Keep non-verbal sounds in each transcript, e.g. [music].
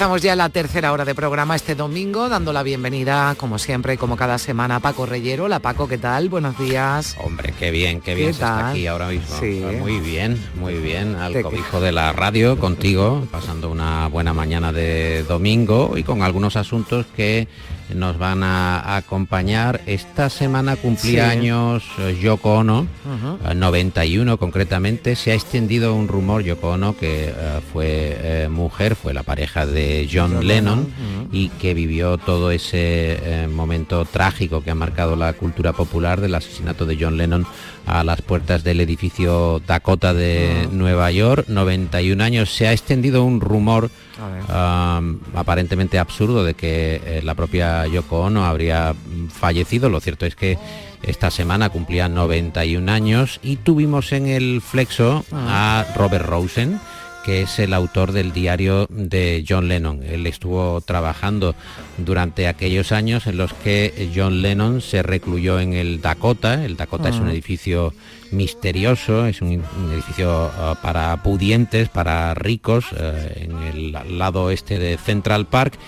Comenzamos ya la tercera hora de programa este domingo, dando la bienvenida, como siempre, como cada semana, a Paco Reyero. La Paco, ¿qué tal? Buenos días. Hombre, qué bien, qué bien ¿Qué se está aquí ahora mismo. Sí. Muy bien, muy bien. Al Te- cobijo de la radio, contigo, pasando una buena mañana de domingo y con algunos asuntos que nos van a acompañar. Esta semana cumplía Sí. años eh, Yoko Ono, Ujú. eh, 91 concretamente. Se ha extendido un rumor, Yoko Ono, que eh, fue mujer, fue la pareja de John Lennon y que vivió todo ese momento trágico que ha marcado la cultura popular del asesinato de John Lennon a las puertas del edificio Dakota de Nueva York. 91 años. Se ha extendido un rumor. Um, aparentemente absurdo de que eh, la propia Yoko Ono habría fallecido. Lo cierto es que esta semana cumplía 91 años y tuvimos en el flexo a Robert Rosen que es el autor del diario de John Lennon. Él estuvo trabajando durante aquellos años en los que John Lennon se recluyó en el Dakota. El Dakota es un edificio misterioso, es un, un edificio ah, para pudientes, para ricos, eh, en el lado este de Central Park.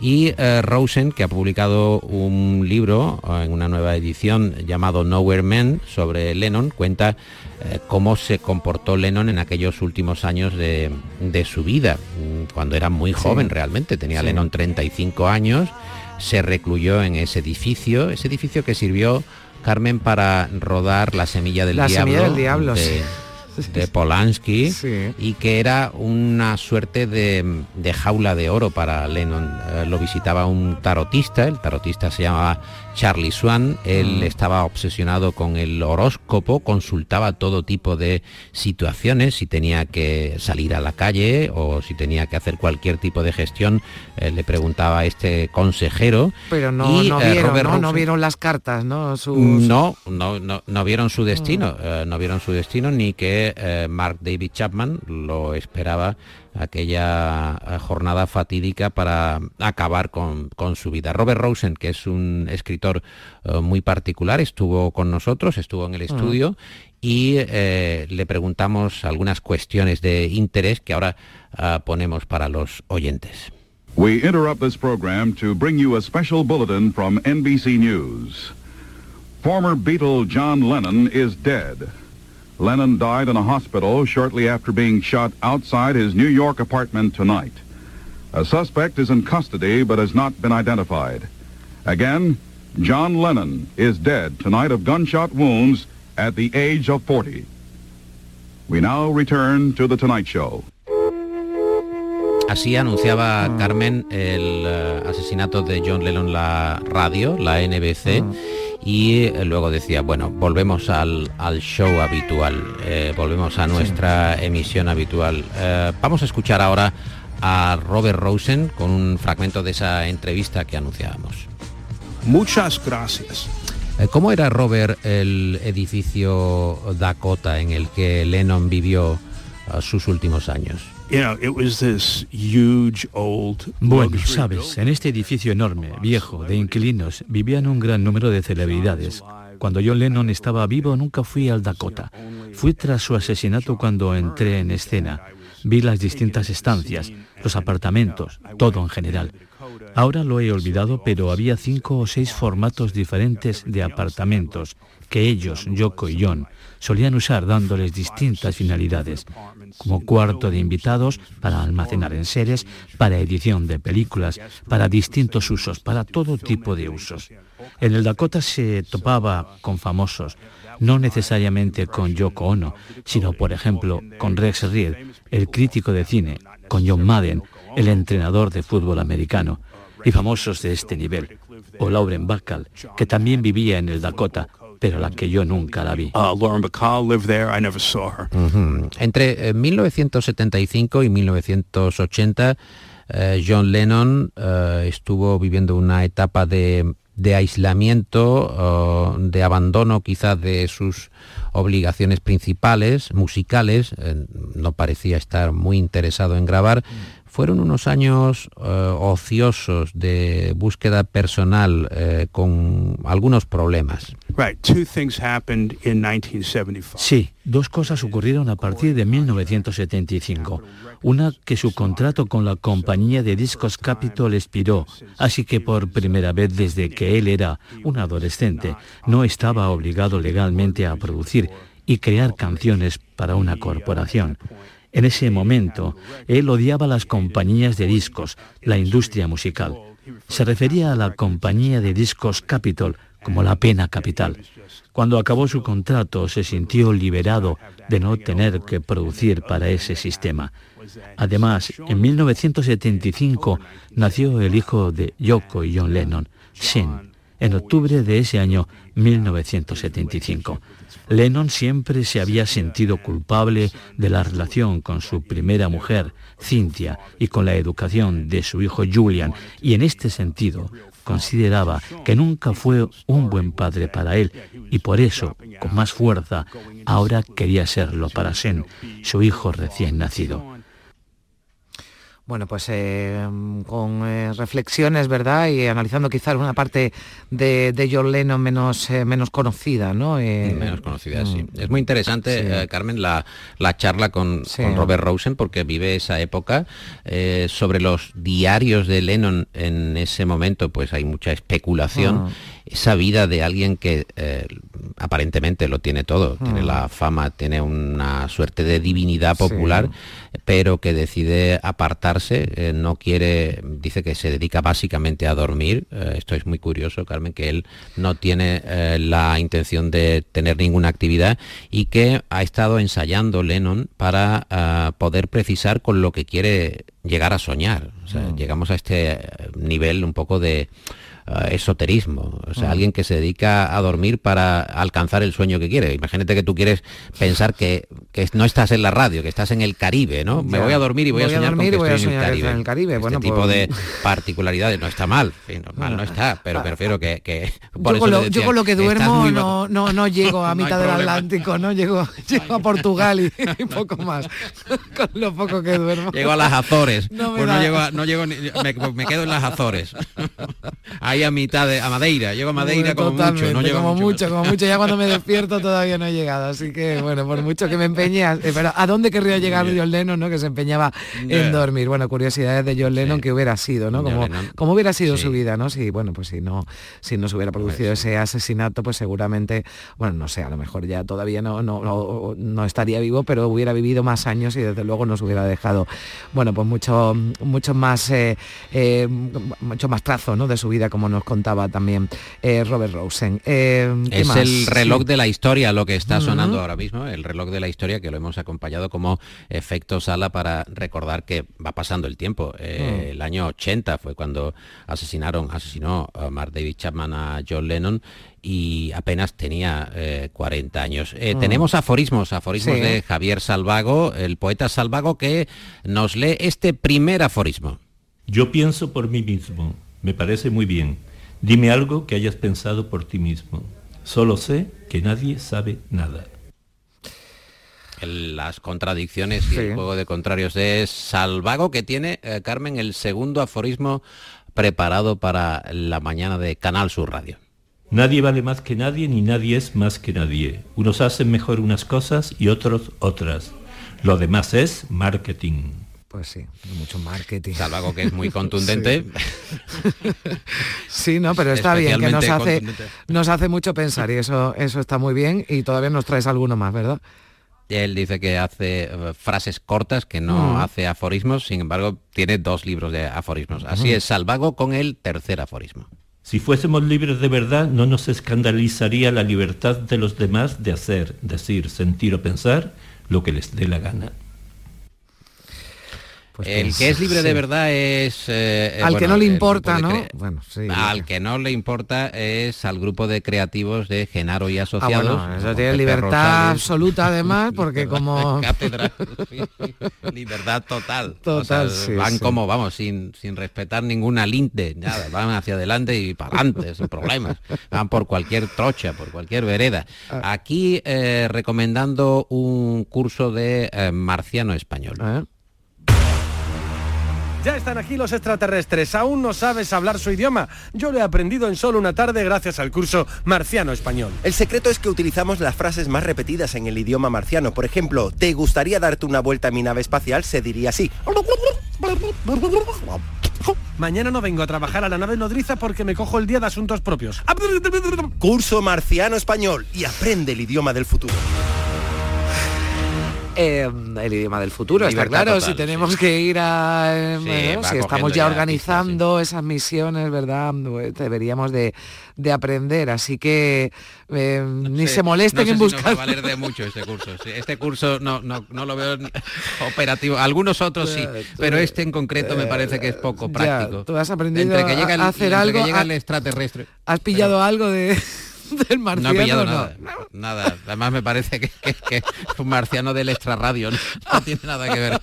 Y eh, Rosen, que ha publicado un libro eh, en una nueva edición llamado Nowhere Men sobre Lennon, cuenta eh, cómo se comportó Lennon en aquellos últimos años de, de su vida, mm, cuando era muy joven realmente, tenía Sí. Lennon 35 años, se recluyó en ese edificio, ese edificio que sirvió Carmen para rodar La semilla del La diablo, semilla del diablo, de, sí. de Polanski Sí. y que era una suerte de, de jaula de oro para Lennon. Eh, lo visitaba un tarotista, el tarotista se llamaba Charlie Swan, él estaba obsesionado con el horóscopo, consultaba todo tipo de situaciones, si tenía que salir a la calle o si tenía que hacer cualquier tipo de gestión, eh, le preguntaba a este consejero. Pero no, Y, no eh, vieron, ¿no? No vieron las cartas, ¿no? Sus- no, no, no, no vieron su destino, eh, no vieron su destino ni que Mark David Chapman lo esperaba aquella eh, jornada fatídica para acabar con, con su vida. Robert Rosen, que es un escritor eh, muy particular, estuvo con nosotros, estuvo en el estudio y eh, le preguntamos algunas cuestiones de interés que ahora ah, ponemos para los oyentes. We interrupt this program to bring you a special bulletin from NBC News. Former Beatle John Lennon is dead. Lennon died in a hospital shortly after being shot outside his New York apartment tonight. A suspect is in custody but has not been identified. Again, John Lennon is dead tonight of gunshot wounds at the age of 40. We now return to The Tonight Show. Así anunciaba Carmen el eh, asesinato de John Lennon la radio, la NBC, y eh, luego decía, bueno, volvemos al, al show habitual, eh, volvemos a nuestra emisión habitual. Eh, vamos a escuchar ahora a Robert Rosen con un fragmento de esa entrevista que anunciábamos. Muchas gracias. ¿Cómo era, Robert, el edificio Dakota en el que Lennon vivió sus últimos años? Bueno, sabes, en este edificio enorme, viejo, de inquilinos, vivían un gran número de celebridades. Cuando John Lennon estaba vivo nunca fui al Dakota. Fui tras su asesinato cuando entré en escena. Vi las distintas estancias, los apartamentos, todo en general. Ahora lo he olvidado, pero había cinco o seis formatos diferentes de apartamentos que ellos, Yoko y John, solían usar dándoles distintas finalidades, como cuarto de invitados, para almacenar enseres, para edición de películas, para distintos usos, para todo tipo de usos. En el Dakota se topaba con famosos, no necesariamente con Yoko Ono, sino por ejemplo con Rex Reed, el crítico de cine, con John Madden, el entrenador de fútbol americano, y famosos de este nivel, o Lauren Bacall, que también vivía en el Dakota, pero la que yo nunca la vi. Uh, Lauren Bacall lived there. I never saw her. Entre eh, 1975 y 1980, eh, John Lennon eh, estuvo viviendo una etapa de, aislamiento, de abandono quizás de sus obligaciones principales, musicales, no parecía estar muy interesado en grabar, fueron unos años eh, ociosos de búsqueda personal eh, con algunos problemas. Sí, dos cosas ocurrieron a partir de 1975. Una, que su contrato con la compañía de discos Capitol expiró, así que por primera vez desde que él era un adolescente, no estaba obligado legalmente a producir y crear canciones para una corporación. En ese momento, él odiaba las compañías de discos, la industria musical. Se refería a la compañía de discos Capitol como la pena capital. Cuando acabó su contrato se sintió liberado de no tener que producir para ese sistema. Además, en 1975 nació el hijo de Yoko y John Lennon, Sean, en octubre de ese año 1975. Lennon siempre se había sentido culpable de la relación con su primera mujer, Cynthia, y con la educación de su hijo Julian, y en este sentido consideraba que nunca fue un buen padre para él y por eso, con más fuerza, ahora quería serlo para Sen, su hijo recién nacido. Bueno, pues eh, con eh, reflexiones, ¿verdad? Y analizando quizás una parte de, de John Lennon menos, eh, menos conocida, ¿no? menos conocida, sí. Mm. Es muy interesante, Carmen, la, charla con, Robert Rosen, porque vive esa época. sobre los diarios de Lennon en ese momento, pues hay mucha especulación. Ah. Esa vida de alguien que aparentemente lo tiene todo, tiene la fama, tiene una suerte de divinidad popular, pero que decide apartarse, eh, no quiere, dice que se dedica básicamente a dormir, eh, esto es muy curioso, Carmen, que él no tiene eh, la intención de tener ninguna actividad y que ha estado ensayando Lennon para poder precisar con lo que quiere llegar a soñar. Ah. Llegamos a este nivel un poco de eh, esoterismo, o sea, mm. alguien que se dedica a dormir para alcanzar el sueño que quiere. Imagínate que tú quieres pensar que, no estás en la radio, que estás en el Caribe, ¿no? Me voy a dormir y voy, a soñar con que estoy en, el Caribe. Este tipo de pues- particularidades no está mal, normal no está, pero prefiero que... que yo, [laughs] con lo, que duermo no, no, no, llego a [laughs] mitad del Atlántico, ¿no? Llego, [laughs] llego a Portugal y, poco más, con lo poco que duermo. Llego a las Azores, pues no llego, no llego me, quedo en las Azores. Ahí a mitad de a Madeira. Llego a Madeira como mucho, no como mucho, como mucho. Ya cuando me despierto todavía no he llegado. Así que bueno, por mucho que me empeñe, eh, pero ¿a dónde querría llegar John Lennon, no? Que se empeñaba en dormir. Bueno, curiosidades de John Lennon que hubiera sido, ¿no? Como, como hubiera sido su vida, ¿no? Si bueno, pues si no, si no se hubiera producido ese asesinato, pues seguramente, bueno, no sé, a lo mejor ya todavía no, no, no, estaría vivo, pero hubiera vivido más años y desde luego nos hubiera dejado, bueno, pues mucho, mucho más, eh, eh, mucho más trazo, ¿no? De su vida como nos contaba también eh, Robert Rosen. Eh, es el reloj de la historia lo que está sonando ahora mismo, el reloj de la historia que lo hemos acompañado como efecto sala para recordar que va pasando el tiempo. Eh, mm. El año 80 fue cuando asesinaron, asesinó a Mark David Chapman a John Lennon y apenas tenía 40 años. Mm. Tenemos aforismos, aforismos de Javier Salvago, el poeta Salvago, que nos lee este primer aforismo. Yo pienso por mí mismo, me parece muy bien. Dime algo que hayas pensado por ti mismo. Solo sé que nadie sabe nada. las contradicciones y el juego de contrarios de Salvago, que tiene, eh, Carmen, el segundo aforismo preparado para la mañana de Canal Sur Radio. Nadie vale más que nadie ni nadie es más que nadie. Unos hacen mejor unas cosas y otros otras. Lo demás es marketing. Pues sí, mucho marketing. Salvo que es muy [laughs] contundente. Sí, no, pero está bien, que nos hace, nos hace mucho pensar y eso, eso está muy bien y todavía nos traes alguno más, ¿verdad? Él dice que hace eh, frases cortas, que no mm. hace aforismos, sin embargo, tiene dos libros de aforismos. Así es, Salvago con el tercer aforismo. Si fuésemos libres de verdad, no nos escandalizaría la libertad de los demás de hacer, decir, sentir o pensar lo que les dé la gana. Pues el que es libre de verdad es... Eh, al que no le importa, ¿no? Bueno, sí. Al que no le importa es al grupo de creativos de Genaro y ah, Asociados. eso tiene libertad [laughs] absoluta además, [laughs] porque como... [laughs] libertad total. Total, Van como, vamos, sin, sin respetar ninguna linte, nada, van hacia adelante y para adelante, sin problemas. Van por cualquier trocha, por cualquier vereda. Ah. Aquí eh, recomendando un curso de eh, marciano español. Ya están aquí los extraterrestres. Aún no sabes hablar su idioma. Yo lo he aprendido en solo una tarde gracias al curso Marciano Español. El secreto es que utilizamos las frases más repetidas en el idioma marciano. Por ejemplo, ¿te gustaría darte una vuelta a mi nave espacial? Se diría así. Mañana no vengo a trabajar a la nave nodriza porque me cojo el día de asuntos propios. Curso Marciano Español y aprende el idioma del futuro. Em, el idioma del futuro, está claro, si tenemos que ir a... Em, si estamos ya organizando esas misiones, ¿verdad? Pues deberíamos de, aprender, así que em, ni se molesten en buscar... va a valer de mucho este curso. Este curso no, no, lo veo operativo, algunos otros sí, pero este en concreto me parece que es poco práctico. tú has aprendido que llega a hacer algo... Que llega el extraterrestre. ¿Has pillado algo de...? [laughs] del marciano. No he pillado nada, nada. Además me parece que, es un marciano del extrarradio, no, no tiene nada que ver.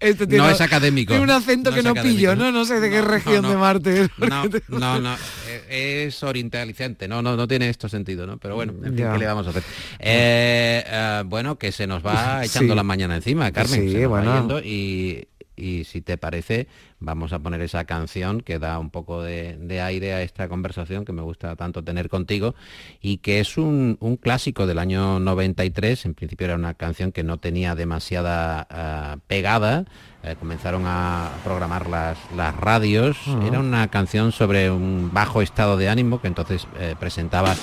Este no es académico. Tiene un acento que no pillo, ¿no? No sé de qué región de Marte. No, no, no, eh, es orientalizante, no, no, no tiene esto sentido, ¿no? Pero bueno, en fin, ¿qué le vamos a hacer? Eh, eh, bueno, que se nos va [laughs] echando la mañana encima, Carmen. Sí, bueno. y, y si te parece, vamos a poner esa canción que da un poco de, aire a esta conversación que me gusta tanto tener contigo y que es un, clásico del año 93, en principio era una canción que no tenía demasiada eh, pegada, eh, comenzaron a programar las, las radios, era una canción sobre un bajo estado de ánimo que entonces eh, presentaba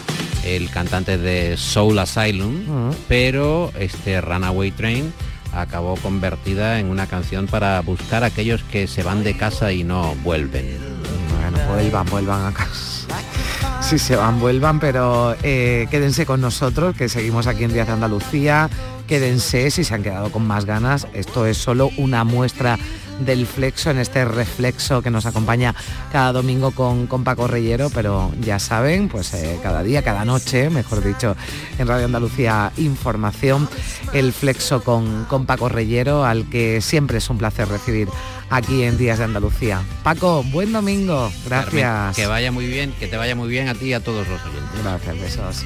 el cantante de Soul Asylum, pero este Runaway Train acabó convertida en una canción para buscar a aquellos que se van de casa y no vuelven. Bueno, vuelvan, vuelvan a casa. Sí, se van, vuelvan, pero eh, quédense con nosotros, que seguimos aquí en Díaz de Andalucía. Quédense si se han quedado con más ganas. Esto es solo una muestra del flexo, en este reflexo que nos acompaña cada domingo con, con Paco Reyero, pero ya saben, pues eh, cada día, cada noche, mejor dicho, en Radio Andalucía Información, el flexo con, con Paco Reyero, al que siempre es un placer recibir aquí en Días de Andalucía. Paco, buen domingo, gracias. que vaya muy bien, que te vaya muy bien a ti y a todos los oyentes. Gracias, besos.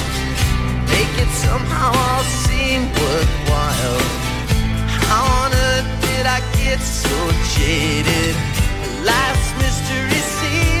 myself somehow all seem worthwhile. How on earth did I get so jaded? Life's mystery seems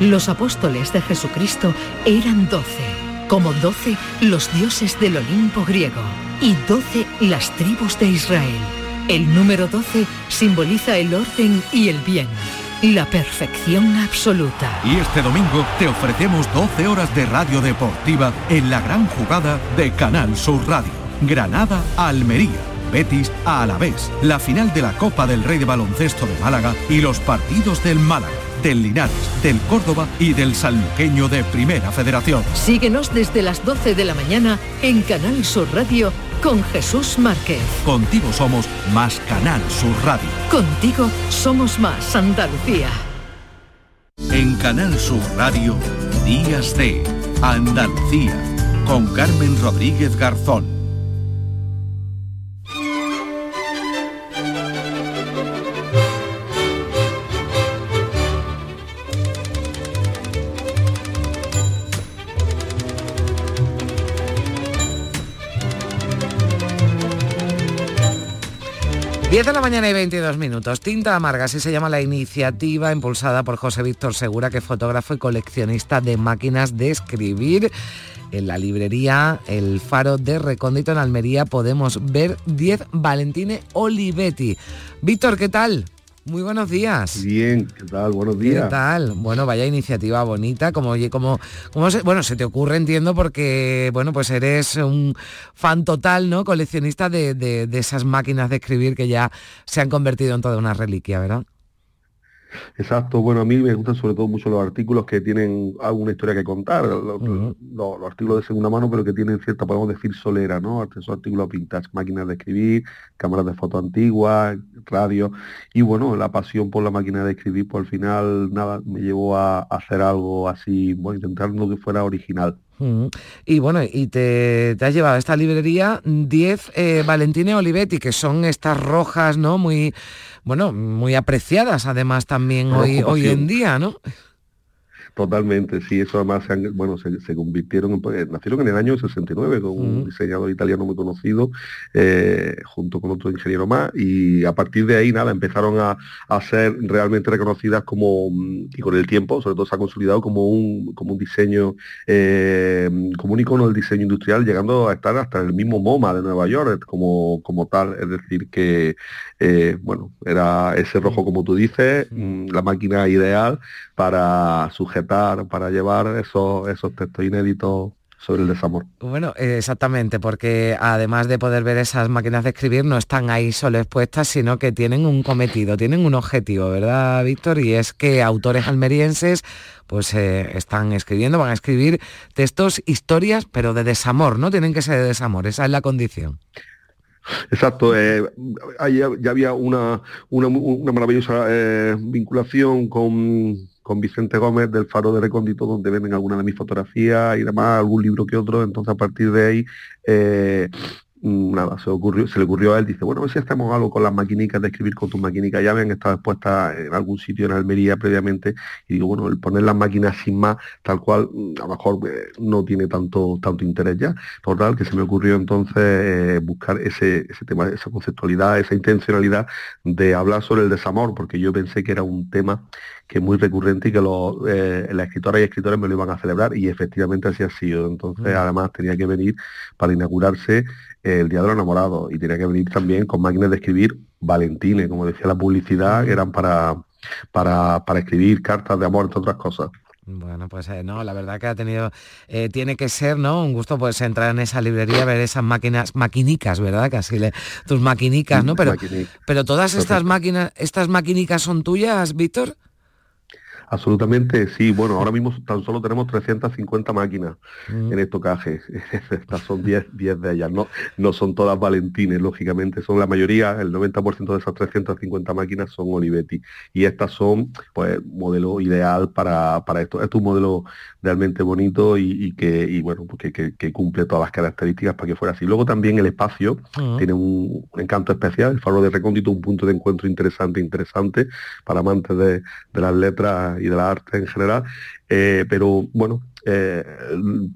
Los apóstoles de Jesucristo eran doce, como doce los dioses del Olimpo griego y doce las tribus de Israel. El número 12 simboliza el orden y el bien, la perfección absoluta. Y este domingo te ofrecemos 12 horas de radio deportiva en la gran jugada de Canal Sur Radio. Granada a Almería. Betis a Alavés, la final de la Copa del Rey de Baloncesto de Málaga y los partidos del Málaga, del Linares, del Córdoba y del Sanluqueño de Primera Federación. Síguenos desde las 12 de la mañana en Canal Sur Radio con Jesús Márquez. Contigo somos más Canal Sur Radio. Contigo somos más Andalucía. En Canal Sur Radio, Días de Andalucía, con Carmen Rodríguez Garzón. Diez de la mañana y 22 minutos. Tinta Amarga, así se llama la iniciativa impulsada por José Víctor Segura, que es fotógrafo y coleccionista de máquinas de escribir. En la librería El Faro de Recóndito en Almería podemos ver 10 Valentine Olivetti. Víctor, ¿qué tal? Muy buenos días. Bien, ¿qué tal? Buenos días. ¿Qué tal? Bueno, vaya iniciativa bonita, como como, como se, bueno, se te ocurre, entiendo, porque bueno, pues eres un fan total, ¿no? Coleccionista de, de, de esas máquinas de escribir que ya se han convertido en toda una reliquia, ¿verdad? Exacto, bueno, a mí me gustan sobre todo mucho los artículos que tienen alguna historia que contar, los, uh -huh. los, los artículos de segunda mano, pero que tienen cierta, podemos decir, solera, ¿no? Esos artículos vintage, máquinas de escribir, cámaras de foto antiguas, radio, y bueno, la pasión por la máquina de escribir, pues al final, nada, me llevó a, a hacer algo así, bueno, intentando que fuera original. Y bueno, y te, te, has llevado a esta librería 10 eh, Valentine Olivetti, que son estas rojas, ¿no? Muy, bueno, muy apreciadas además también hoy, hoy en día, ¿no? Totalmente, sí, eso además se han- bueno, se, se convirtieron, en, pues, nacieron en el año 69 con un diseñador italiano muy conocido, eh, junto con otro ingeniero más, y a partir de ahí, nada, empezaron a, a ser realmente reconocidas como, mm, y con el tiempo, sobre todo se ha consolidado como un, como un diseño, eh, como un icono del diseño industrial, llegando a estar hasta el mismo MoMA de Nueva York como, como tal, es decir, que, eh, bueno, era ese rojo como tú dices, mm, la máquina ideal para sujetar, para llevar esos, esos textos inéditos sobre el desamor. Bueno, eh, exactamente, porque además de poder ver esas máquinas de escribir, no están ahí solo expuestas, sino que tienen un cometido, tienen un objetivo, ¿verdad, Víctor? Y es que autores almerienses pues eh, están escribiendo, van a escribir textos, historias, pero de desamor, ¿no? Tienen que ser de desamor, esa es la condición. Exacto, eh, ahí ya, había una, una maravillosa eh, vinculación con, con Vicente Gómez del Faro de Recóndito, donde venden algunas de mis fotografías y demás, algún libro que otro, entonces a partir de ahí, eh, nada, se, ocurrió, se le ocurrió a él, dice, bueno, a ver si hacemos algo con las maquinicas de escribir con tus maquinicas, ya habían estado expuestas en algún sitio en Almería previamente, y digo, bueno, el poner las máquinas sin más, tal cual, mm, a lo mejor eh, no tiene tanto, tanto interés ya, total, que se me ocurrió entonces eh, buscar ese, ese tema, esa conceptualidad, esa intencionalidad de hablar sobre el desamor, porque yo pensé que era un tema que es muy recurrente y que los, eh, las escritoras y escritores me lo iban a celebrar y efectivamente así ha sido. Entonces, Mm. además, tenía que venir para inaugurarse el Día de los Enamorados y tenía que venir también con máquinas de escribir Valentines, como decía la publicidad, que eran para, para, para escribir cartas de amor, entre otras cosas. Bueno, pues eh, no, la verdad que ha tenido, eh, tiene que ser, ¿no? Un gusto pues entrar en esa librería, ver esas máquinas, maquinicas, ¿verdad? Casi le, tus maquinicas, ¿no? [laughs] Pero, Maquinic. pero todas estas máquinas, estas maquinicas son tuyas, Víctor. Absolutamente, sí. Bueno, ahora mismo tan solo tenemos 350 máquinas Mm. en estocaje. [laughs] Estas son 10, 10 de ellas. No, no son todas Valentines, lógicamente. Son la mayoría, el 90% de esas 350 máquinas son Olivetti. Y estas son, pues, modelo ideal para, para esto. Es un modelo realmente bonito y, y que, y bueno, pues que, cumple todas las características para que fuera así. Luego también el espacio Mm. tiene un, un encanto especial. El faro de recóndito, un punto de encuentro interesante, interesante para amantes de, de las letras y de la arte en general. Eh, pero bueno, eh,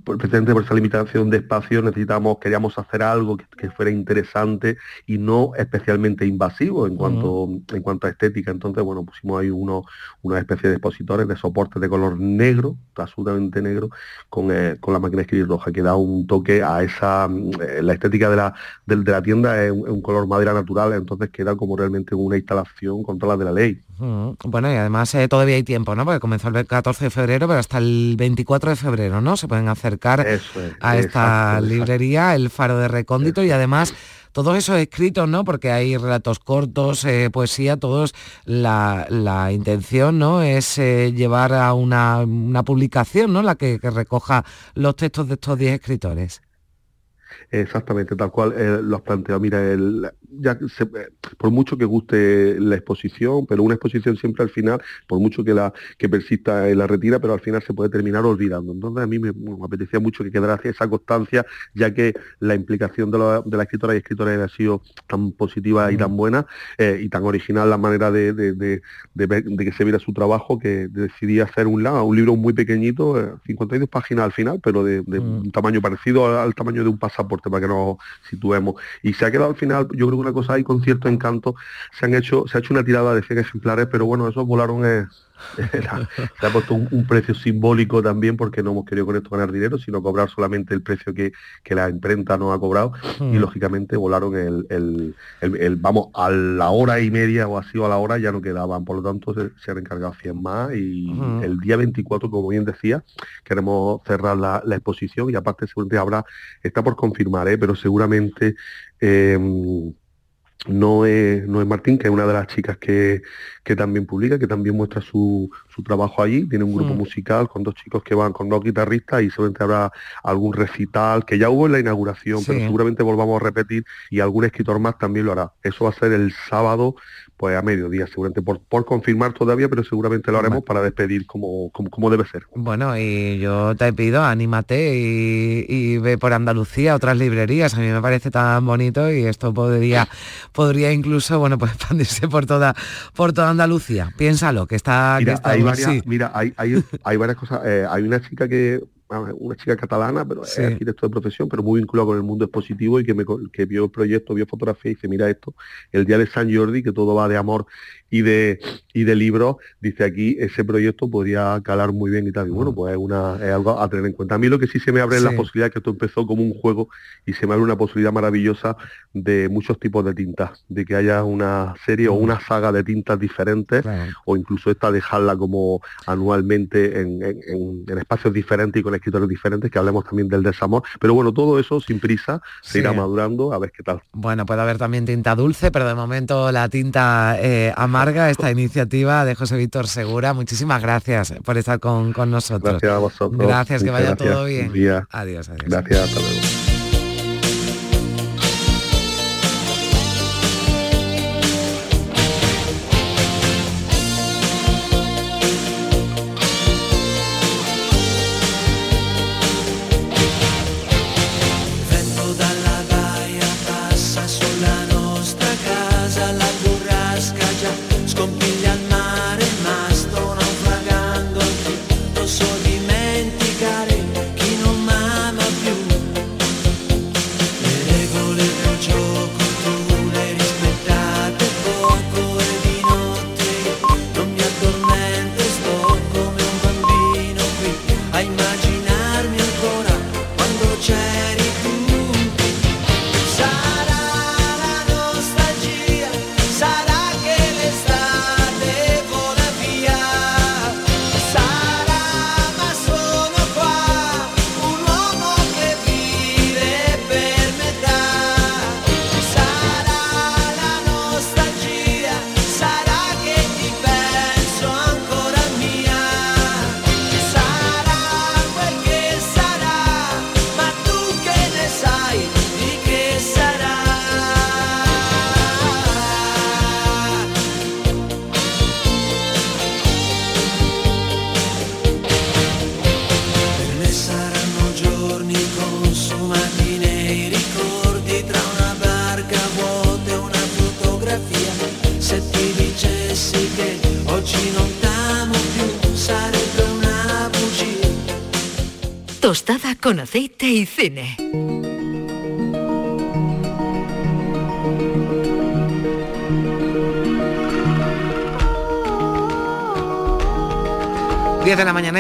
precisamente por esa limitación de espacio necesitamos, queríamos hacer algo que, que fuera interesante y no especialmente invasivo en cuanto, en cuanto a estética. Entonces, bueno, pusimos ahí uno, una especie de expositores de soporte de color negro, absolutamente negro, con, eh, con la máquina de escribir roja, que da un toque a esa, eh, la estética de la, del- de la tienda es un, color madera natural, entonces queda como realmente una instalación con todas las de la ley. Bueno, y además todavía hay tiempo, ¿no? Porque comenzó el 14 de febrero, pero hasta el 24 de febrero, ¿no? Se pueden acercar es, a esta exacto, exacto. librería, el Faro de Recóndito, y además todos esos escritos, ¿no? Porque hay relatos cortos, eh, poesía, todos, la, la intención, ¿no? Es eh, llevar a una, una publicación, ¿no? La que, que recoja los textos de estos 10 escritores. Exactamente, tal cual eh, lo has planteado. Mira, el, ya se- eh, por mucho que guste la exposición, pero una exposición siempre al final, por mucho que la que persista en la retira, pero al final se puede terminar olvidando. Entonces a mí me, me apetecía mucho que quedara esa constancia, ya que la implicación de la, de la escritora y escritores ha sido tan positiva y tan buena eh, y tan original la manera de, que se viera su trabajo que decidí hacer un, libro muy pequeñito, eh, 52 páginas al final, pero de, de un tamaño parecido al, al tamaño de un pasaporte para que nos situemos. Y se ha quedado al final, yo creo que una cosa ahí con cierto encanto, se han hecho, se ha hecho una tirada de 100 ejemplares, pero bueno, esos volaron eh, era- [laughs] se ha puesto un, un precio simbólico también porque no hemos querido con esto ganar dinero, sino cobrar solamente el precio que, que la imprenta nos ha cobrado y Mm. lógicamente volaron el, el- el- el- vamos, a la hora y media o así o a la hora ya no quedaban, por lo tanto se, se han encargado 100 más y Ujú. el día 24, como bien decía, queremos cerrar la, la exposición y aparte seguramente habrá, está por confirmar, ¿eh? pero seguramente eh, no es, no es Martín, que es una de las chicas que, que también publica, que también muestra su, su trabajo allí. Tiene un grupo Mm. musical con dos chicos que van, con dos guitarristas y seguramente habrá algún recital, que ya hubo en la inauguración, pero seguramente volvamos a repetir y algún escritor más también lo hará. Eso va a ser el sábado, pues a mediodía, seguramente por, por confirmar todavía, pero seguramente lo haremos para despedir como, como, como debe ser. Bueno, y yo te pido, anímate y, y ve por Andalucía, otras librerías. A mí me parece tan bonito y esto podría, [laughs] podría incluso, bueno, pues [laughs] expandirse por toda, por toda Andalucía. Piénsalo, que está... Mira, que está hay, varias, mira hay, hay, hay varias cosas. Eh, hay una chica que una chica catalana, pero es arquitecto de profesión, pero muy vinculado con el mundo expositivo y que, me, que vio el proyecto, vio fotografía y dice, mira esto, el día de San Jordi, que todo va de amor y de, y de libros, dice aquí, ese proyecto podría calar muy bien y tal. Y bueno, pues es, una, es algo a tener en cuenta. A mí lo que sí se me abre es la posibilidad que esto empezó como un juego y se me abre una posibilidad maravillosa de muchos tipos de tintas, de que haya una serie o una saga de tintas diferentes o incluso esta dejarla como anualmente en, en, espacios diferentes y con escritores diferentes, que hablemos también del desamor. Pero bueno, todo eso sin prisa se irá madurando a ver qué tal. Bueno, puede haber también tinta dulce, pero de momento la tinta eh, esta [laughs] iniciativa de José Víctor Segura. Muchísimas gracias por estar con, nosotros. Gracias a vosotros. Gracias, que vaya todo bien. Adiós, adiós. Gracias, hasta luego.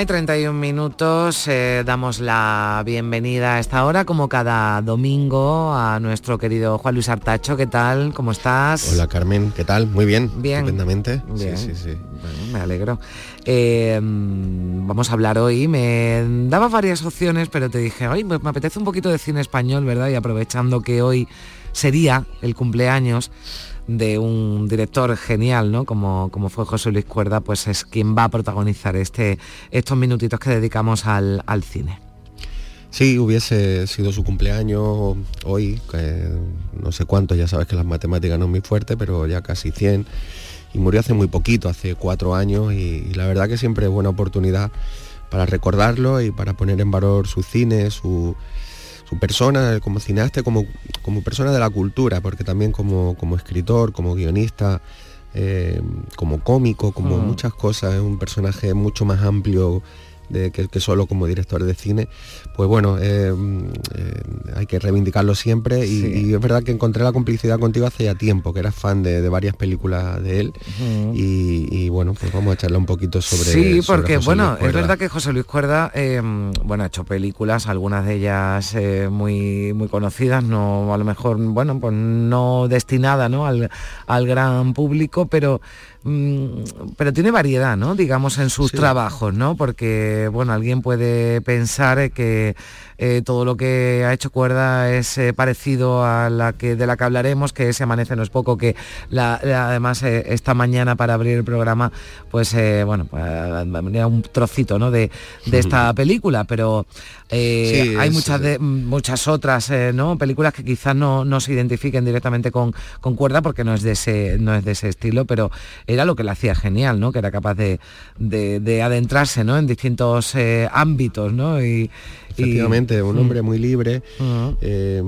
Y 31 minutos. Eh, damos la bienvenida a esta hora, como cada domingo, a nuestro querido Juan Luis Artacho. ¿Qué tal? ¿Cómo estás? Hola Carmen, ¿qué tal? Muy bien. Bien. Estupendamente. Bien. Sí, sí, sí. me alegro. Eh, vamos a hablar hoy. Me daba varias opciones, pero te dije, hoy me apetece un poquito de cine español, ¿verdad? Y aprovechando que hoy sería el cumpleaños de un director genial, ¿no? Como, como fue José Luis Cuerda, pues es quien va a protagonizar este, estos minutitos que dedicamos al, cine. Sí, hubiese sido su cumpleaños hoy, no sé cuánto, ya sabes que las matemáticas no es muy fuerte, pero ya casi 100 y murió hace muy poquito, hace cuatro años y, la verdad que siempre es buena oportunidad para recordarlo y para poner en valor su cine, su, persona como cineasta, como, como persona de la cultura, porque también como, como escritor, como guionista, eh, como cómico, como mm. muchas cosas, es un personaje mucho más amplio de que, que solo como director de cine, pues bueno, eh, eh, hay que reivindicarlo siempre. Y, es verdad que encontré la complicidad contigo hace ya tiempo, que eras fan de, varias películas de él. Y, bueno, pues vamos a echarle un poquito sobre Sí, porque bueno, es verdad que José Luis Cuerda, em, bueno, ha hecho películas, algunas de ellas eh, muy, muy conocidas, no a lo mejor, bueno, pues no destinada ¿no? Al, al gran público, pero pero tiene variedad, ¿no? Digamos, en sus trabajos, ¿no? Porque, bueno, alguien puede pensar que eh, todo lo que ha hecho Cuerda es eh, parecido a la que de la que hablaremos, que se amanece no es poco, que la, además eh, esta mañana para abrir el programa pues bueno, pues un trocito ¿no? de, de esta película, pero Sí, hay es- muchas de, muchas otras ¿no? películas que quizás no, no se identifiquen directamente con, con cuerda porque no es de ese no es de ese estilo pero era lo que le hacía genial no que era capaz de, de- de adentrarse ¿no? en distintos ámbitos ¿no? y, y- Efectivamente, un Mm. hombre muy libre, eh,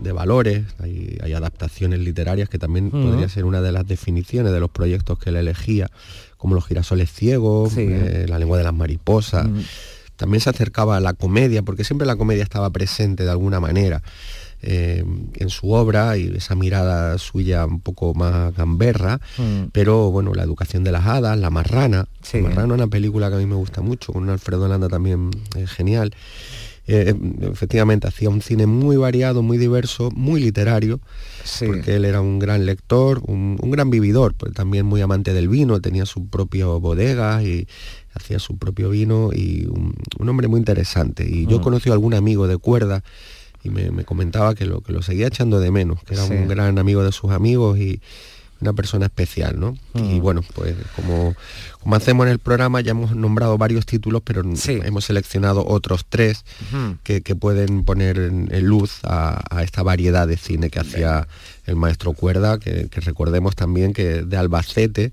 de valores, hay, hay adaptaciones literarias que también podría ser una de las definiciones de los proyectos que él elegía, como los girasoles ciegos, eh, la lengua de las mariposas. También se acercaba a la comedia, porque siempre la comedia estaba presente de alguna manera eh, en su obra y esa mirada suya un poco más gamberra, Mm. pero bueno, la educación de las hadas, la marrana, la marrana es una película que a mí me gusta mucho, con un Alfredo Landa también eh, genial. Eh, efectivamente hacía un cine muy variado, muy diverso, muy literario, porque él era un gran lector, un, un gran vividor, pues también muy amante del vino, tenía su propio bodega y hacía su propio vino y un, un hombre muy interesante. Y yo Mm. conocí a algún amigo de cuerda y me, me comentaba que lo, que lo seguía echando de menos, que era Sí. un gran amigo de sus amigos y una persona especial, ¿no? Y bueno, pues como, como hacemos en el programa, ya hemos nombrado varios títulos, pero hemos seleccionado otros tres que, que pueden poner en, luz a, a esta variedad de cine que hacía el maestro Cuerda, que, que recordemos también que de Albacete,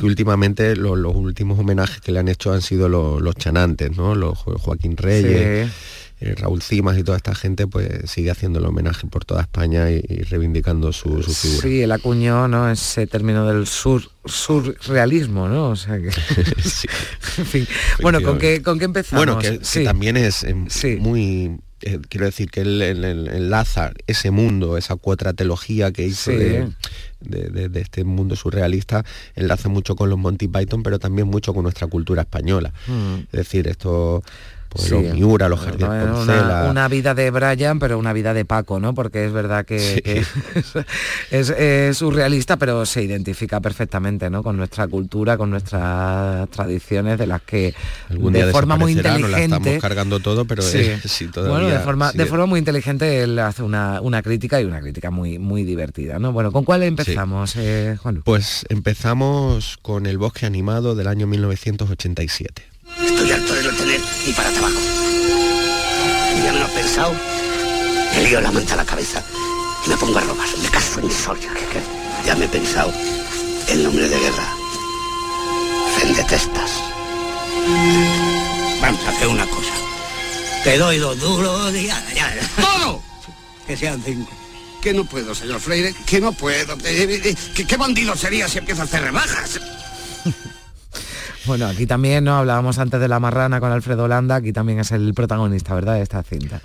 que últimamente lo- los últimos homenajes que le han hecho han sido lo- los chanantes, ¿no? Los Jo- Joaquín Reyes. Sí. Eh, Raúl Cimas y toda esta gente pues sigue haciendo el homenaje por toda España y, y reivindicando su, su figura. Sí, él acuñó ¿no? ese término del sur surrealismo, ¿no? O sea que. [laughs] [laughs] en fin. Bueno, ¿con qué, ¿con qué empezamos? Bueno, que, también es eh, muy... eh, quiero decir que él, él- él enlaza ese mundo, esa cuatratología que hizo Sí. de, de- de- de este mundo surrealista, enlaza mucho con los Monty Python, pero también mucho con nuestra cultura española. Mm. Es decir, esto, pues Sí. los Miura, los Jardines Bueno, Porcela, una, una vida de Brian, pero una vida de Paco, ¿no? Porque es verdad que, que es, es surrealista, pero se identifica perfectamente, ¿no? Con nuestra cultura, con nuestras tradiciones, de las que algún de día forma muy la inteligente. estamos cargando todo, pero Sí. eh, sí, todavía bueno, de forma, de forma muy inteligente él hace una, una crítica y una crítica muy, muy divertida, ¿no? Bueno, ¿con cuál empezamos, eh, Juan? Pues empezamos con El bosque animado del año 1987. Estoy harto de no tener ni para tabaco. Y ya me lo he pensado. Me lío la manta a la cabeza y me pongo a robar. Me caso en que Ya me he pensado el nombre de guerra. Fendetestas. Vamos a hacer una cosa. Te doy dos duros y ya, ya. ¡Todo! [laughs] Que sean cinco. Que no puedo, señor Freire, que no puedo. ¿Qué bandido sería si empiezo a hacer rebajas? [laughs] Bueno, aquí también, ¿no? Hablábamos antes de La Marrana con Alfredo Landa, aquí también es el protagonista, ¿verdad? De esta cinta.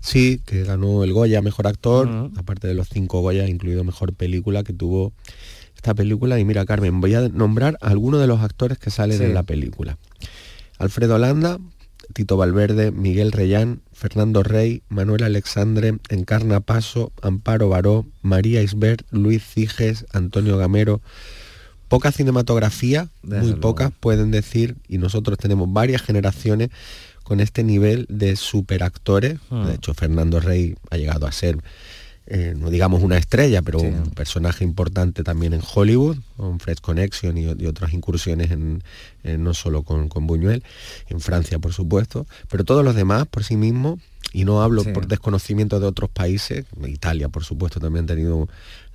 Sí, que ganó el Goya Mejor Actor, aparte de los cinco Goya, incluido Mejor Película que tuvo esta película. Y mira, Carmen, voy a nombrar a algunos de los actores que salen Sí. en la película. Alfredo Landa, Tito Valverde, Miguel Reyán, Fernando Rey, Manuel Alexandre, Encarna Paso, Amparo Baró, María Isbert, Luis Ciges, Antonio Gamero. Poca cinematografía, Desde muy pocas pueden decir, y nosotros tenemos varias generaciones con este nivel de superactores. Mm. De hecho, Fernando Rey ha llegado a ser, eh, no digamos una estrella, pero un personaje importante también en Hollywood, con Fred Connection y, y otras incursiones en, en no solo con, con Buñuel, en Francia, por supuesto, pero todos los demás por sí mismos, y no hablo Sí. por desconocimiento de otros países, Italia, por supuesto, también ha tenido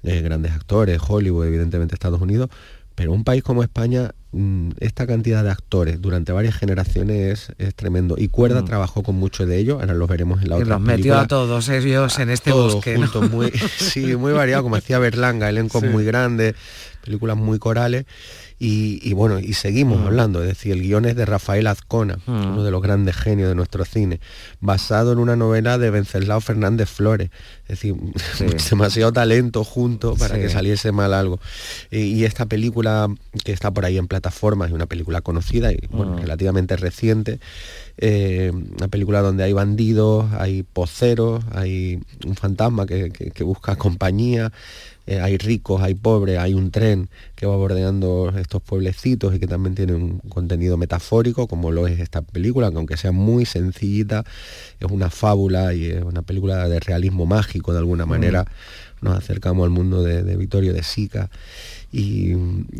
eh, grandes actores, Hollywood, evidentemente Estados Unidos, pero un país como España, mm, esta cantidad de actores durante varias generaciones es, es tremendo. Y Cuerda Mm. trabajó con mucho de ellos, ahora los veremos en la Que otra los metió película. a todos ellos en este Todos bosque. ¿no? juntos, muy, [laughs] sí, muy variado, como decía Berlanga, [laughs] elencos Sí. muy grandes, películas muy corales. Y, y bueno, y seguimos hablando, es decir, el guion es de Rafael Azcona, uno de los grandes genios de nuestro cine, basado en una novela de Venceslao Fernández Flores, es decir, [laughs] demasiado talento junto para Sí. que saliese mal algo. Y, y esta película que está por ahí en plataformas, es una película conocida y bueno, relativamente reciente, eh, una película donde hay bandidos, hay poceros, hay un fantasma que, que- que busca compañía, eh, hay ricos, hay pobres, hay un tren que va bordeando estos pueblecitos y que también tiene un contenido metafórico, como lo es esta película, que aunque sea muy sencillita, es una fábula y es una película de realismo mágico de alguna manera. Nos acercamos al mundo de, de Vittorio de Sica y,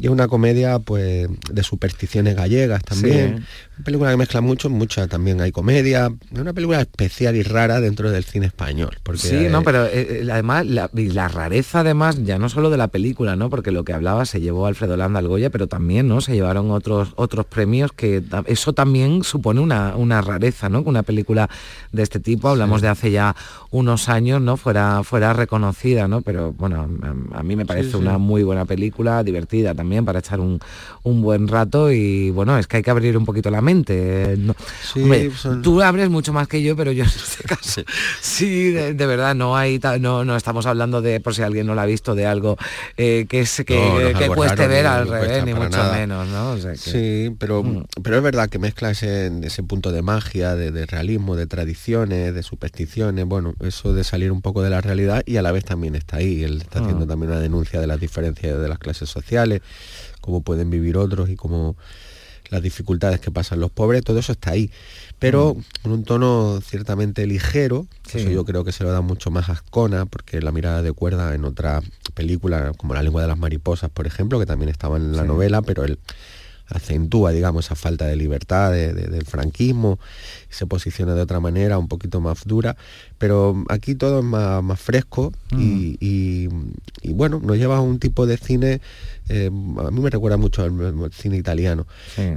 es una comedia pues de supersticiones gallegas también. Una película que mezcla mucho, mucha también hay comedia. Es una película especial y rara dentro del cine español. Porque, Sí, no, pero eh, eh, además la, la rareza además ya no solo de la película, ¿no? Porque lo que hablaba se llevó Alfredo Landa al Goya, pero también, ¿no? Se llevaron otros otros premios que eso también supone una, una rareza, ¿no? Que una película de este tipo, hablamos de hace ya unos años, ¿no? Fuera fuera reconocida, ¿no? Pero bueno, a, a mí me parece sí. una muy buena película, divertida también para echar un, un buen rato y bueno, es que hay que abrir un poquito la mente. no- Sí, Hombre, son- tú abres mucho más que yo, pero yo en este [laughs] caso sí, de, de verdad no hay no no estamos hablando de por si alguien no lo ha visto de algo eh, que es que, No, que cueste ver al revés ni mucho nada. menos, ¿no? O sea que- Sí, pero, Mm. pero es verdad que mezcla ese, ese punto de magia, de, de realismo, de tradiciones, de supersticiones, bueno, eso de salir un poco de la realidad y a la vez también está ahí. Él está haciendo Ah. también una denuncia de las diferencias de las clases sociales, cómo pueden vivir otros y cómo las dificultades que pasan los pobres, todo eso está ahí. Pero con un tono ciertamente ligero, que Sí. eso yo creo que se lo da mucho más a Ascona, porque la mirada de cuerda en otra película, como La lengua de las mariposas, por ejemplo, que también estaba en la Sí. novela, pero él acentúa, digamos, esa falta de libertad de- de- del franquismo, se posiciona de otra manera, un poquito más dura, pero aquí todo es más, más fresco y, y- y, bueno, nos lleva a un tipo de cine, eh, a mí me recuerda mucho al, al cine italiano,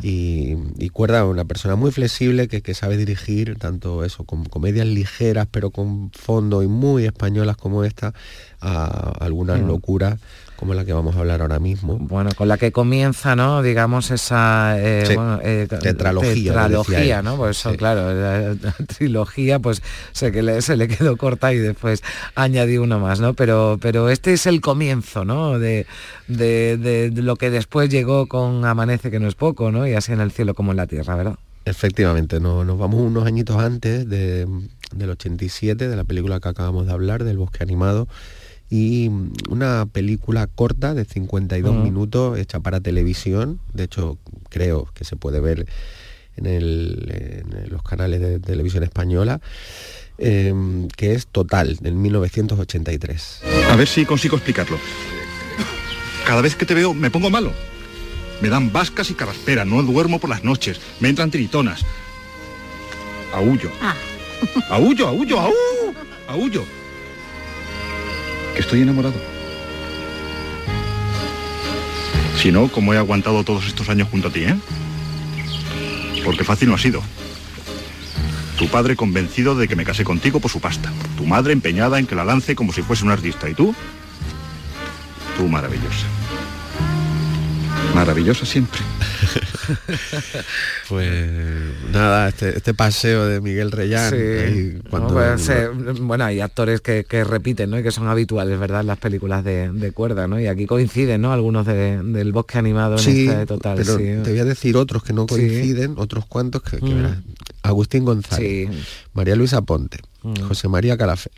y, y Cuerda una persona muy flexible que, que sabe dirigir tanto eso, con comedias ligeras, pero con fondo y muy españolas como esta, a algunas Mm. locuras como la que vamos a hablar ahora mismo. Bueno, con la que comienza, ¿no? Digamos esa eh, Sí, bueno, eh, tetralogía, tetralogía. ¿no? Pues eso, claro, la, la [laughs] trilogía, pues se que le, se le quedó corta y después añadí uno más, ¿no? Pero, pero este es el comienzo, ¿no? De, de- de- de lo que después llegó con Amanece que no es poco, ¿no? Y así en el cielo como en la tierra, ¿verdad? Efectivamente, no- nos vamos unos añitos antes de, del 87, de la película que acabamos de hablar, del bosque animado, y una película corta de 52 Ujú. minutos hecha para televisión, de hecho creo que se puede ver en, el- en los canales de televisión española, em, que es Total, del 1983. A ver si consigo explicarlo. Cada vez que te veo me pongo malo. Me dan vascas y carraspera, no duermo por las noches, me entran tiritonas. Aullo. Aullo, aullo, aú, aullo. Que estoy enamorado. Si no, ¿cómo he aguantado todos estos años junto a ti, eh? Porque fácil no ha sido. Tu padre convencido de que me casé contigo por su pasta. Tu madre empeñada en que la lance como si fuese un artista. ¿Y tú? Tú maravillosa. Maravillosa siempre. [laughs] [laughs] Pues nada, este, este paseo de Miguel Reyán, ahí No, pues, bueno, hay actores que, que repiten, ¿no? Y que son habituales, ¿verdad? En las películas de, de cuerda, ¿no? Y aquí coinciden, ¿no? Algunos de- del bosque animado en Sí, este total. pero sí. te voy a decir otros que no coinciden, otros cuantos que, que Mm. verás. Agustín González, María Luisa Ponte, Mm. José María Calafé,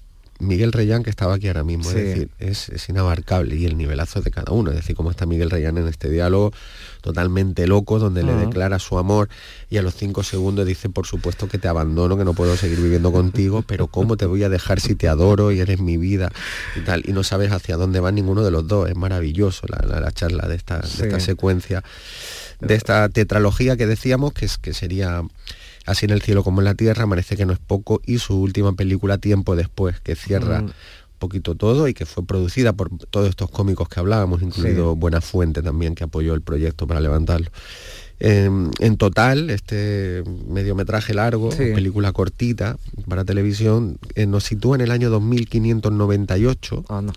Miguel Reyán que estaba aquí ahora mismo, Sí. es decir, es, es inabarcable y el nivelazo de cada uno, es decir, cómo está Miguel Reyán en este diálogo totalmente loco donde le declara su amor y a los cinco segundos dice, por supuesto que te abandono, que no puedo seguir viviendo contigo, pero cómo te voy a dejar si te adoro y eres mi vida y tal, y no sabes hacia dónde va ninguno de los dos, es maravilloso la, la- la charla de esta, Sí. de esta secuencia, de esta tetralogía que decíamos que, es, que sería Así en el cielo como en la tierra, parece que no es poco, y su última película Tiempo después, que cierra Mm. poquito todo y que fue producida por todos estos cómicos que hablábamos, incluido Buena Fuente también, que apoyó el proyecto para levantarlo. Eh, en total, este mediometraje largo, Sí. película cortita para televisión, eh, nos sitúa en el año 2598. Ah, no.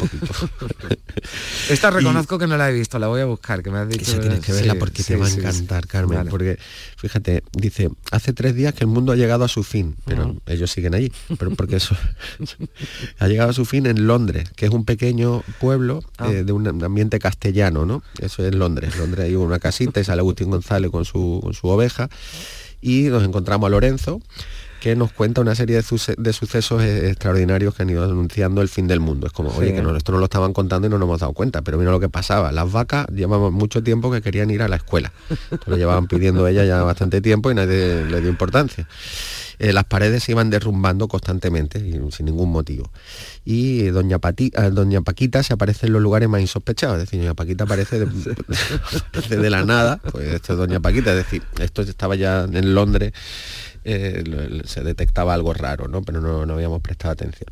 Un poquito. [laughs] Esta reconozco que no la he visto, la voy a buscar, que me has dicho. Esa tienes que verla sí, porque sí, te va a encantar, Carmen. Vale. Porque, fíjate, dice, hace tres días que el mundo ha llegado a su fin, pero ellos siguen allí. Pero porque eso [laughs] ha llegado a su fin en Londres, que es un pequeño pueblo Ah. eh, de un ambiente castellano, ¿no? Eso es Londres. Londres hay una casita y sale Agustín González con su, con su oveja. Y nos encontramos a Lorenzo, que nos cuenta una serie de, sucesos eh, extraordinarios que han ido anunciando el fin del mundo. Es como, oye, que esto no lo estaban contando y no nos hemos dado cuenta, pero mira lo que pasaba. Las vacas llevaban mucho tiempo que querían ir a la escuela. lo llevaban pidiendo ella ya bastante tiempo y nadie le dio importancia. Eh, las paredes se iban derrumbando constantemente y sin ningún motivo. Y doña, eh, doña Paquita se aparece en los lugares más insospechados, es decir, doña Paquita aparece de, [laughs] la nada, pues esto es doña Paquita, es decir, esto estaba ya en Londres eh, se detectaba algo raro, ¿no? pero no, habíamos prestado atención.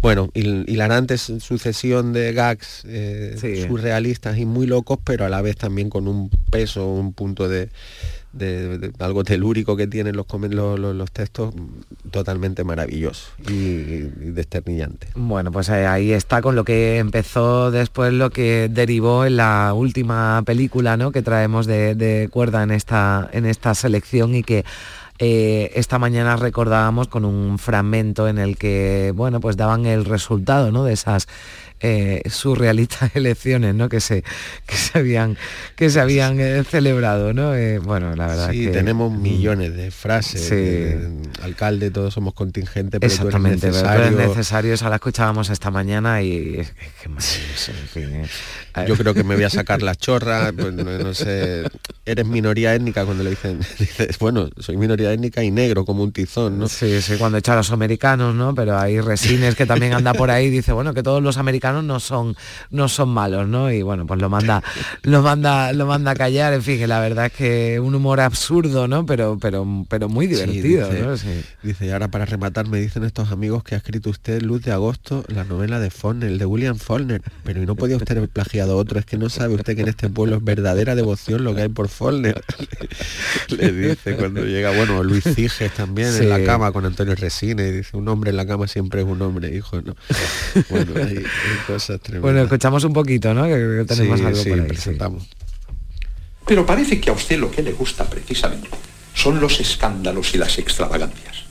Bueno, hilarante sucesión de gags surrealistas y muy locos, pero a la vez también con un peso, un punto de, de, algo telúrico que tienen los, los, textos totalmente maravilloso y, desternillante. Bueno, pues eh, ahí está con lo que empezó después lo que derivó en la última película ¿no? que traemos de, cuerda en esta, en esta selección y que eh, esta mañana recordábamos con un fragmento en el que bueno pues daban el resultado ¿no? de esas eh, surrealistas [laughs] elecciones ¿no? que, se, que se habían, que se habían eh, celebrado. ¿no? Eh, bueno, la verdad sí, que... tenemos mm, millones de frases. alcalde, todos somos contingentes, pero Exactamente, tú necesario. Pero necesario, esa la escuchábamos esta mañana y [laughs] Yo creo que me voy a sacar la chorra, pues, no, sé, eres minoría étnica cuando le dicen, [laughs] dices, bueno, soy minoría étnica y negro como un tizón, ¿no? Sí, sí, cuando echa a los americanos, ¿no? Pero hay Resines que también anda por ahí, dice, bueno, que todos los americanos no son, no son malos, ¿no? Y bueno, pues lo manda, [laughs] lo manda, lo manda a callar, en fin, que la verdad es que un humor absurdo, ¿no? Pero, pero, pero muy divertido, dice, y ahora para rematar me dicen estos amigos que ha escrito usted Luz de Agosto, la novela de Faulkner, el de William Faulkner, pero y no podía usted haber otro, es que no sabe usted que en este pueblo es verdadera devoción lo que hay por Faulkner. [laughs] Le dice cuando llega, bueno, Luis Ciges también en la cama con Antonio Resine, dice, un hombre en la cama siempre es un hombre, hijo, ¿no? Bueno, ahí, bueno, escuchamos un poquito, ¿no? Que, tenemos algo por ahí. Presentamos. Pero parece que a usted lo que le gusta precisamente son los escándalos y las extravagancias.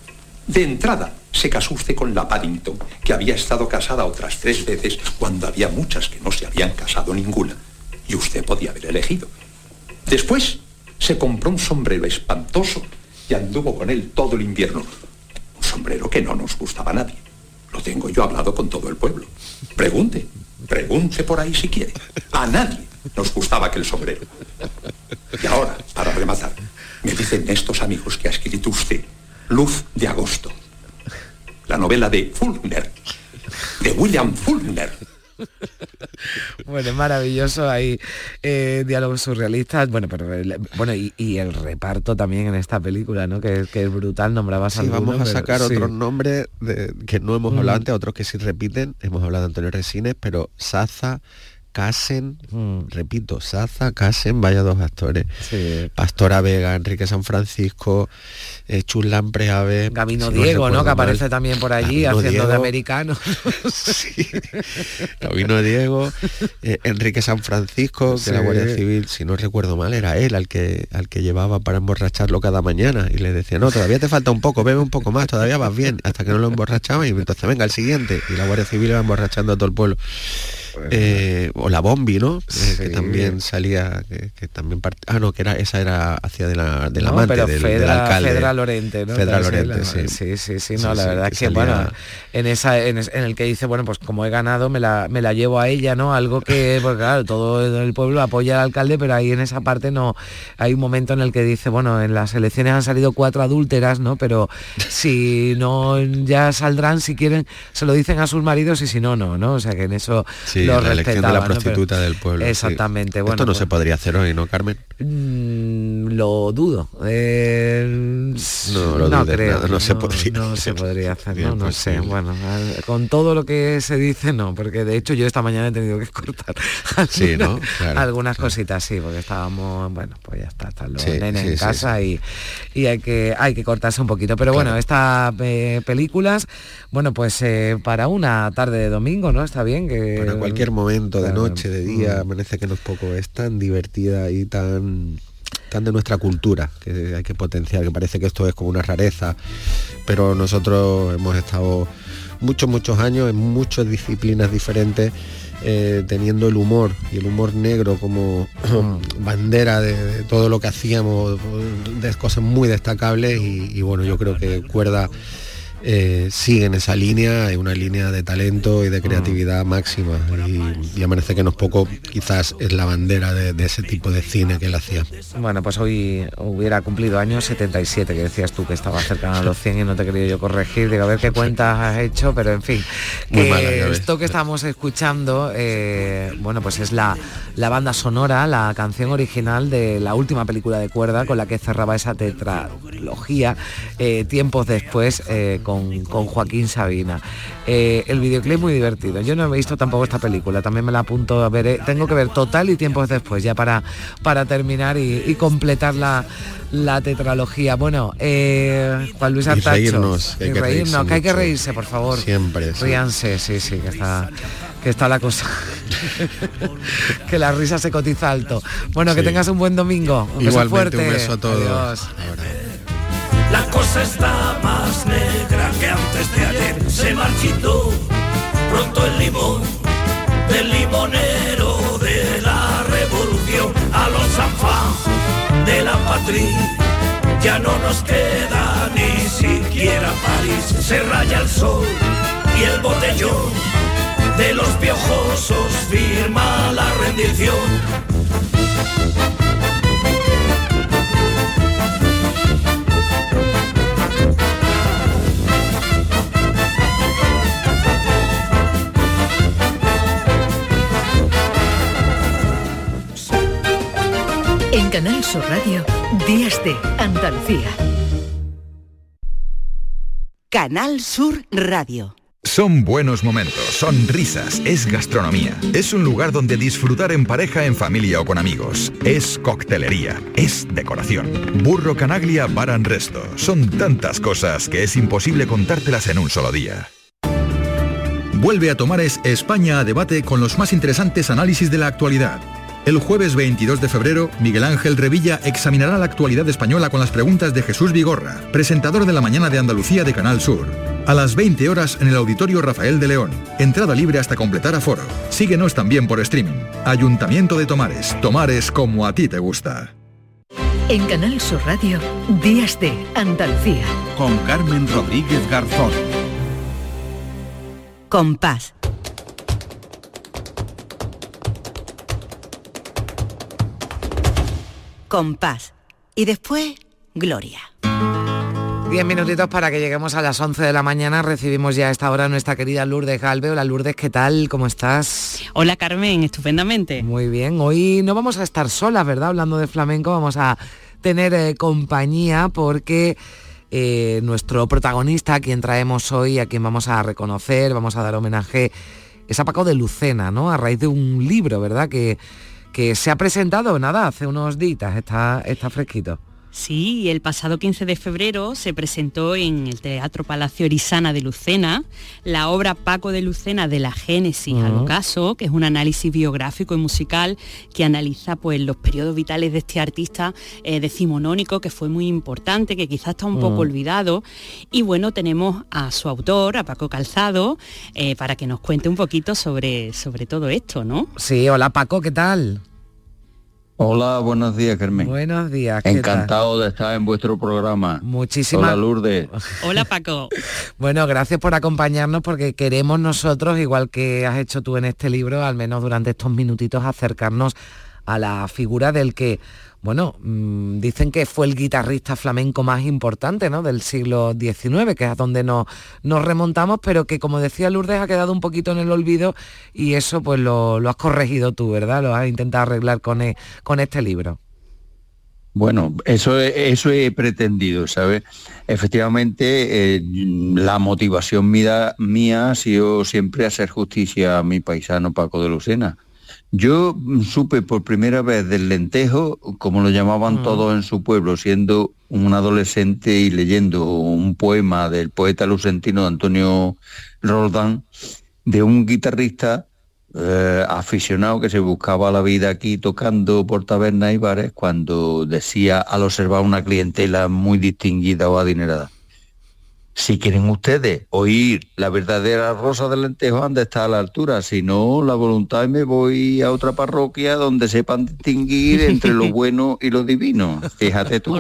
De entrada, se casó usted con la Paddington, que había estado casada otras tres veces cuando había muchas que no se habían casado ninguna. Y usted podía haber elegido. Después, se compró un sombrero espantoso y anduvo con él todo el invierno. Un sombrero que no nos gustaba a nadie. Lo tengo yo hablado con todo el pueblo. Pregunte, pregunte por ahí si quiere. A nadie nos gustaba aquel sombrero. Y ahora, para rematar, me dicen estos amigos que ha escrito usted Luz de Agosto, la novela de Fulner, de William Fulner. bueno, es maravilloso, hay eh, diálogos surrealistas, bueno, pero bueno, y, el reparto también en esta película, ¿no? Que, es brutal, nombrabas sí, vamos a sacar otros nombres que no hemos hablado mm. antes, otros que sí repiten, hemos hablado de Antonio Resines, pero Saza, Casen, mm. repito, Saza, Casen, vaya dos actores. Pastora Vega, Enrique San Francisco, eh, Chulán Preave. Gabino Diego, ¿no? Que aparece también por allí haciendo de americano. [laughs] sí. Gabino Diego, eh, Enrique San Francisco, que la Guardia Civil, si no recuerdo mal, era él al que, al que llevaba para emborracharlo cada mañana y le decía, no, todavía te falta un poco, bebe un poco más, todavía vas bien, hasta que no lo emborrachaba y entonces venga el siguiente. Y la Guardia Civil iba emborrachando a todo el pueblo. Eh, o la Bombi, ¿no? Eh, que también salía, que, también ah no, que era esa era hacia de la del amante del, alcalde. Fedra Lorente, ¿no? Fedra Lorente, sí. sí. Sí, sí, no, la verdad es que bueno, en esa en, el que dice, bueno, pues como he ganado me la, me la llevo a ella, ¿no? Algo que, [laughs] pues claro, todo el pueblo apoya al alcalde, pero ahí en esa parte no hay un momento en el que dice, bueno, en las elecciones han salido cuatro adúlteras, ¿no? Pero [laughs] si no ya saldrán si quieren, se lo dicen a sus maridos y si no, no, ¿no? O sea que en eso la elección de la prostituta del pueblo. Exactamente. Bueno, Esto no se pues podría hacer hoy, ¿no, Carmen? Mm, lo dudo. Eh, no, creo. no, se podría. No se podría hacer, no, no sé. Bueno, con todo lo que se dice, no, porque de hecho yo esta mañana he tenido que [laughs] cortar algunas, cositas, sí, porque estábamos, bueno, pues ya está, están los nenes en casa y, hay que hay que cortarse un poquito. Pero bueno, estas eh, películas, bueno, pues eh, para una tarde de domingo, ¿no? Está bien que cualquier momento de noche, de día, mm. parece que no es poco, es tan divertida y tan tan de nuestra cultura, que hay que potenciar, que parece que esto es como una rareza, pero nosotros hemos estado muchos, muchos años en muchas disciplinas diferentes. Eh, teniendo el humor y el humor negro como [clears throat] bandera de, todo lo que hacíamos, de cosas muy destacables y, y bueno, yo creo que Cuerda eh, sigue en esa línea, es una línea de talento y de creatividad máxima. Y, y parece que no es poco, quizás es la bandera de, ese tipo de cine que él hacía. Bueno, pues hoy hubiera cumplido años 77, que decías tú que estaba cercano a los 100 y no te quería yo corregir, digo, a ver qué cuentas has hecho, pero en fin, esto que estamos escuchando, eh, bueno, pues es la, la banda sonora, la canción original de la última película de cuerda con la que cerraba esa tetralogía eh, tiempos después con, Joaquín Sabina. Eh, el videoclip muy divertido. Yo no he visto tampoco esta película, también me la apunto a ver. Eh, tengo que ver total y tiempos después, ya para, para terminar y, completar la, la tetralogía. Bueno, eh, Juan Luis Artacho. Y reírnos, que hay que, reírnos, que hay que reírse, por favor. Siempre. Ríanse, sí, sí, que está que está la cosa. [laughs] que la risa se cotiza alto. Bueno, que tengas un buen domingo. Un beso fuerte. Un beso a todos. La cosa está más negra que antes de ayer. Se marchitó pronto el limón del limonero de la revolución a los zanfán de la patria. Ya no nos queda ni siquiera París. Se raya el sol y el botellón de los piojosos firma la rendición Canal Sur Radio, Días de Andalucía. Canal Sur Radio. Son buenos momentos, son risas, es gastronomía. Es un lugar donde disfrutar en pareja, en familia o con amigos. Es coctelería, es decoración. Burro Canaglia Baran Resto. Son tantas cosas que es imposible contártelas en un solo día. Vuelve a Tomares España a debate con los más interesantes análisis de la actualidad el jueves 22 de febrero, Miguel Ángel Revilla examinará la actualidad española con las preguntas de Jesús Vigorra, presentador de la Mañana de Andalucía de Canal Sur. A las 20 horas en el Auditorio Rafael de León. Entrada libre hasta completar aforo. Síguenos también por streaming. Ayuntamiento de Tomares. Tomares como a ti te gusta. En Canal Sur Radio, Días de Andalucía. Con Carmen Rodríguez Garzón. Compás compás y después gloria. Diez minutitos para que lleguemos a las 11 de la mañana. Recibimos ya a esta hora a nuestra querida Lourdes Galve. Hola Lourdes, ¿qué tal? ¿Cómo estás? Hola Carmen, estupendamente. Muy bien. Hoy no vamos a estar solas, ¿verdad? Hablando de flamenco, vamos a tener eh, compañía porque eh, nuestro protagonista, a quien traemos hoy, a quien vamos a reconocer, vamos a dar homenaje, es a Paco de Lucena, ¿no? A raíz de un libro, ¿verdad? Que que se ha presentado, nada, hace unos días, está, está fresquito. Sí, el pasado 15 de febrero se presentó en el Teatro Palacio Orizana de Lucena la obra Paco de Lucena de la Génesis al ocaso, que es un análisis biográfico y musical que analiza pues, los periodos vitales de este artista eh, decimonónico que fue muy importante, que quizás está un poco olvidado. Y bueno, tenemos a su autor, a Paco Calzado, eh, para que nos cuente un poquito sobre, sobre todo esto, ¿no? Sí, hola Paco, ¿qué tal? Hola, buenos días, Carmen. Buenos días. Encantado de estar en vuestro programa. Muchísimas. Hola, Lourdes. Hola, Paco. [laughs] bueno, gracias por acompañarnos porque queremos nosotros, igual que has hecho tú en este libro, al menos durante estos minutitos, acercarnos a la figura del que bueno, mm, dicen que fue el guitarrista flamenco más importante ¿no? del siglo XIX, que es a donde nos, nos remontamos, pero que como decía Lourdes ha quedado un poquito en el olvido y eso pues lo, has corregido tú, ¿verdad? Lo has intentado arreglar con, e, con este libro. Bueno, eso, eso he pretendido, ¿sabes? Efectivamente, eh, la motivación mía, mía ha sido siempre hacer justicia a mi paisano Paco de Lucena yo supe por primera vez del lentejo, como lo llamaban mm. todos en su pueblo, siendo un adolescente y leyendo un poema del poeta lucentino Antonio Roldán, de un guitarrista eh, aficionado que se buscaba la vida aquí tocando por tabernas y bares cuando decía al observar una clientela muy distinguida o adinerada. Si quieren ustedes oír la verdadera rosa del lentejo, anda está a la altura. Si no, la voluntad me voy a otra parroquia donde sepan distinguir entre lo [laughs] bueno y lo divino. Fíjate tú.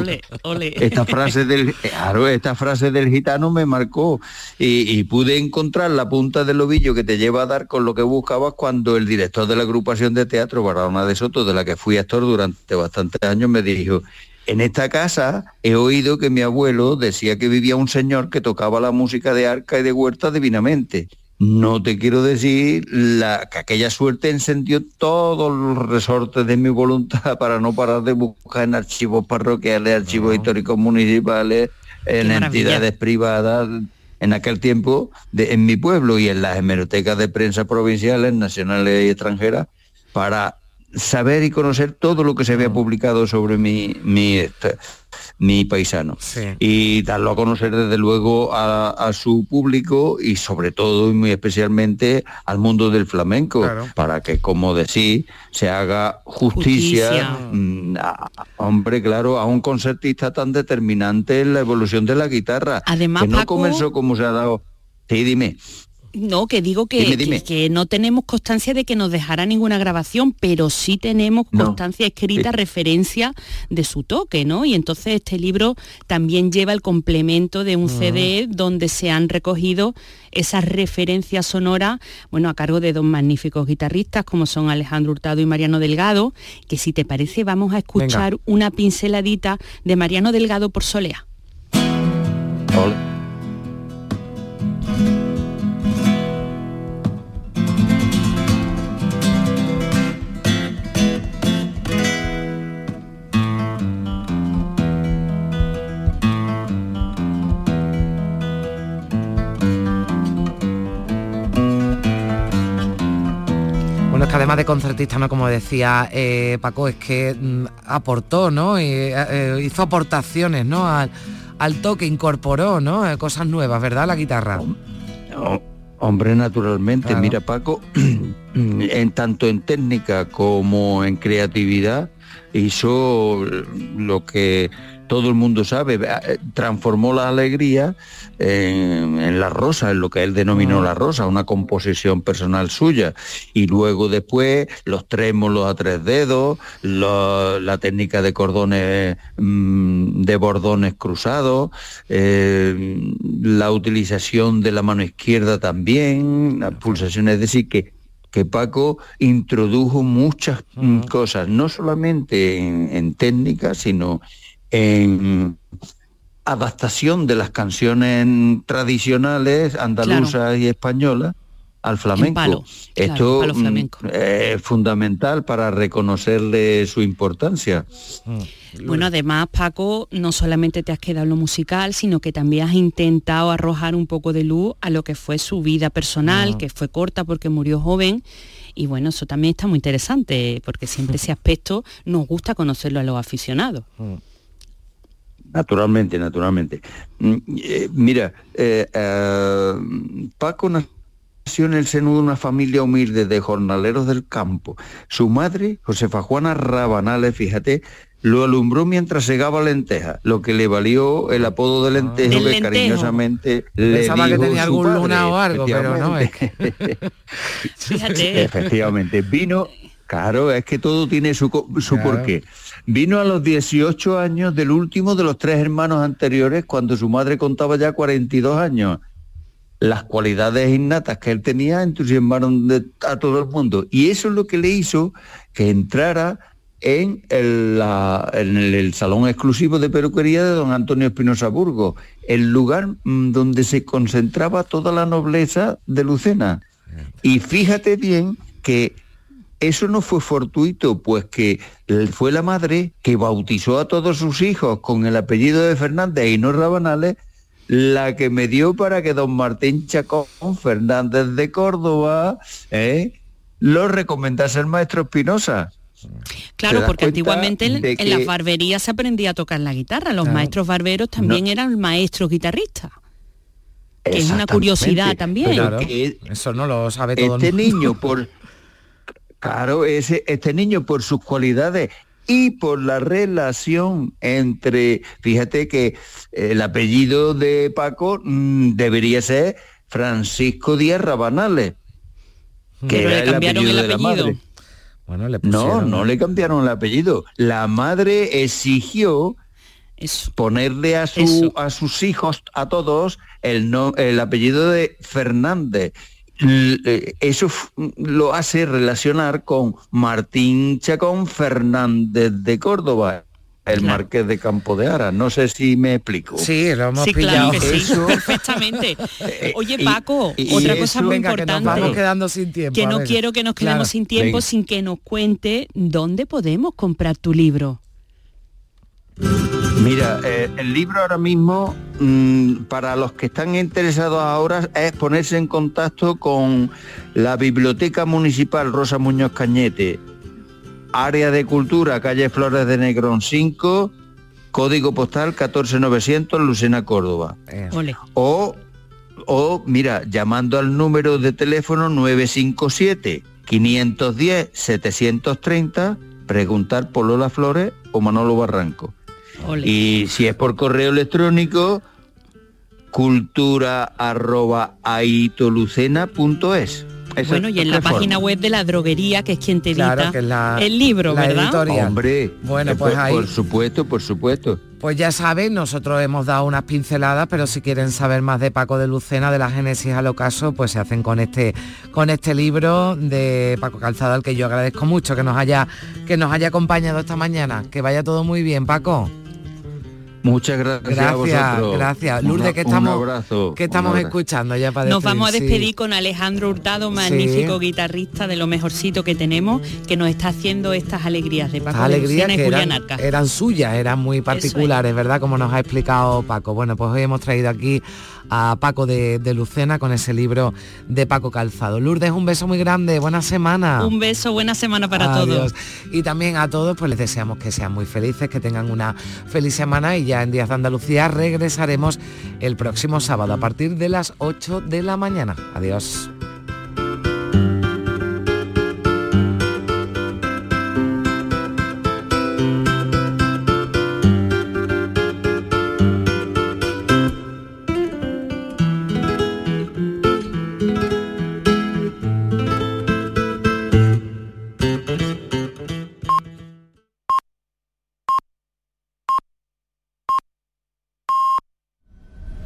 Esta frase del claro, esta frase del gitano me marcó y, y, pude encontrar la punta del ovillo que te lleva a dar con lo que buscabas cuando el director de la agrupación de teatro Barahona de Soto, de la que fui actor durante bastantes años, me dijo, en esta casa he oído que mi abuelo decía que vivía un señor que tocaba la música de arca y de huerta divinamente. No te quiero decir la, que aquella suerte encendió todos los resortes de mi voluntad [laughs] para no parar de buscar en archivos parroquiales, archivos históricos municipales, en entidades privadas, en aquel tiempo de, en mi pueblo y en las hemerotecas de prensa provinciales, nacionales y extranjeras, para saber y conocer todo lo que se había publicado sobre mi, mi, este, mi paisano. Y darlo a conocer desde luego a, su público y sobre todo y muy especialmente al mundo del flamenco, para que, como decís, se haga justicia, mm, hombre, claro, a un concertista tan determinante en la evolución de la guitarra. Además, que no comenzó como se ha dado. Sí, dime. No, que digo que, Que, no tenemos constancia de que nos dejara ninguna grabación, pero sí tenemos constancia escrita, referencia de su toque, ¿no? Y entonces este libro también lleva el complemento de un CD donde se han recogido esas referencias sonoras, bueno, a cargo de dos magníficos guitarristas como son Alejandro Hurtado y Mariano Delgado, que si te parece vamos a escuchar una pinceladita de Mariano Delgado por Solea. Además de concertista, ¿no? Como decía eh, Paco, es que mm, aportó, ¿no? Eh, eh, hizo aportaciones, ¿no? Al, toque, incorporó, ¿no? cosas nuevas, ¿verdad? La guitarra. hombre, naturalmente. Mira, Paco, [clears throat] en tanto en técnica como en creatividad, hizo lo que todo el mundo sabe, eh, transformó la alegría en, la rosa, en lo que él denominó la rosa, una composición personal suya. Y luego después los trémolos a tres dedos, la técnica de cordones, mm, de bordones cruzados, eh, la utilización de la mano izquierda también, las pulsaciones, es decir, que que Paco introdujo muchas mm, cosas, no solamente en, en técnica, sino en adaptación de las canciones tradicionales andaluzas y españolas al flamenco. Esto mm, es fundamental para reconocerle su importancia. Mm. Bueno, además, Paco, no solamente te has quedado en lo musical, sino que también has intentado arrojar un poco de luz a lo que fue su vida personal, mm. que fue corta porque murió joven. Y bueno, eso también está muy interesante, porque siempre [laughs] ese aspecto nos gusta conocerlo a los aficionados. Naturalmente, naturalmente. Mm, eh, mira, eh, eh, Paco nació en el seno de una familia humilde de jornaleros del campo. Su madre, Josefa Juana Rabanales, fíjate, lo alumbró mientras segaba lentejas, lo que le valió el apodo de lentejo que cariñosamente le Pensaba que tenía algún luna o algo, pero no es Fíjate. [laughs] Efectivamente, vino, claro, es que todo tiene su, su porqué. Vino a los 18 años del último de los tres hermanos anteriores, cuando su madre contaba ya 42 años. Las cualidades innatas que él tenía entusiasmaron a todo el mundo. Y eso es lo que le hizo que entrara en el, en el, salón exclusivo de peluquería de don Antonio Espinosa Burgo, el lugar mm, donde se concentraba toda la nobleza de Lucena. Y fíjate bien que eso no fue fortuito, pues que fue la madre que bautizó a todos sus hijos con el apellido de Fernández y no Rabanales, la que me dio para que don Martín Chacón Fernández de Córdoba ¿eh? lo recomendase al maestro Espinosa. Claro, porque antiguamente en, las barberías se aprendía a tocar la guitarra, los maestros barberos también eran maestros guitarristas. Que es una curiosidad también. eso no lo sabe todo Este niño, por, [laughs] Claro, ese, este niño por sus cualidades y por la relación entre, fíjate que el apellido de Paco mm, debería ser Francisco Díaz Rabanales, que Pero era le el apellido el de la apellido. madre. Bueno, le No, pusieron- no le cambiaron el apellido. La madre exigió ponerle a, su, a sus hijos, a todos, el, no, el apellido de Fernández. Eh, Eso lo hace relacionar con Martín Chacón Fernández de Córdoba, el marqués de Campo de Ara. No sé si me explico. Sí, lo hemos Sí, claro pillado. que sí, Eso- perfectamente. [laughs] Oye, y- Paco, y otra eso- cosa muy Venga, que nos importante. vamos quedando sin tiempo. que no quiero que nos quedemos Claro. sin tiempo Venga. sin que nos cuente dónde podemos comprar tu libro. Mira, eh, el libro ahora mismo, mm, para los que están interesados ahora, es ponerse en contacto con la Biblioteca Municipal Rosa Muñoz Cañete, Área de Cultura, calle Flores de Negrón 5, código postal 14900, Lucena, Córdoba. Ole. O, o, mira, llamando al número de teléfono 957 510 730, preguntar por Lola Flores o Manolo Barranco. Ole. Y si es por correo electrónico, cultura arroba aitolucena.es. Bueno, y en la página web de la droguería, que es quien te edita Claro, que es la- el libro, la ¿verdad? editorial. Hombre, Bueno, eh, pues por, ahí- por supuesto, por supuesto. Pues ya saben, nosotros hemos dado unas pinceladas, pero si quieren saber más de Paco de Lucena, de la Génesis al ocaso, pues se hacen con este, con este libro de Paco Calzado, al que yo agradezco mucho que nos haya, que nos haya acompañado esta mañana. Que vaya todo muy bien, Paco. Muchas gracias, a Gracias, vosotros. gracias. Un- Lourdes, que un estamos, abrazo, que estamos escuchando ya para Nos vamos a sí. despedir con Alejandro Hurtado, magnífico guitarrista de lo mejorcito que tenemos, que nos está haciendo estas alegrías de Paco alegrías que Julián eran, eran suyas, eran muy particulares, ¿verdad? Como nos ha explicado Paco. Bueno, pues hoy hemos traído aquí a Paco de, de Lucena con ese libro de Paco Calzado. Lourdes, un beso muy grande, buena semana. Un beso, buena semana para Adiós. todos. Y también a todos pues les deseamos que sean muy felices, que tengan una feliz semana y ya en Días de Andalucía regresaremos el próximo sábado a partir de las 8 de la mañana. Adiós.